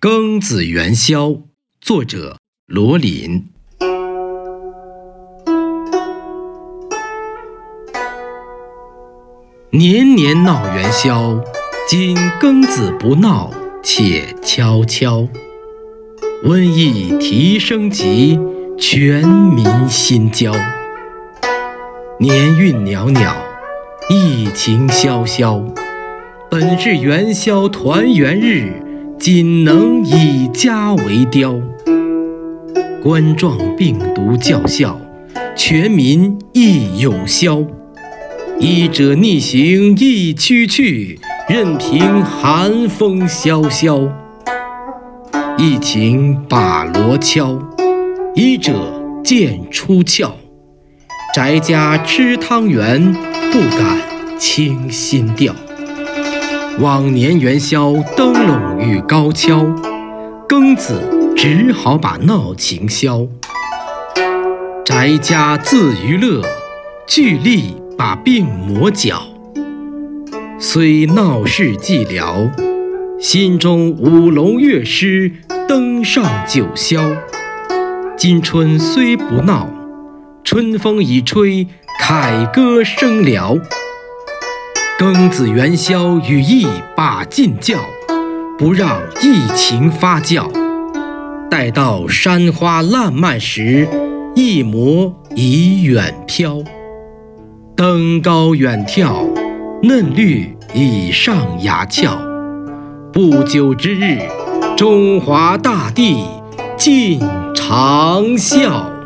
庚子元宵，作者罗琳。年年闹元宵，今庚子不闹，且悄悄。瘟疫提升级，全民心焦。年运袅袅，疫情萧萧。本是元宵团圆日。仅能以家为雕，冠状病毒叫嚣，全民亦有消。医者逆行亦区去，任凭寒风萧萧。疫情把锣敲，医者剑出窍，宅家吃汤圆，不敢轻心吊。往年元宵灯笼欲高跷，庚子只好把闹情消。宅家自娱乐，聚力把病魔搅。虽闹市寂寥，心中舞龙乐狮登上九霄。今春虽不闹，春风已吹凯歌声嘹。庚子元宵与疫把劲叫，不让疫情发酵。待到山花烂漫时，疫魔已远飘。登高远眺，嫩绿已上崖峭。不久之日，中华大地尽长啸。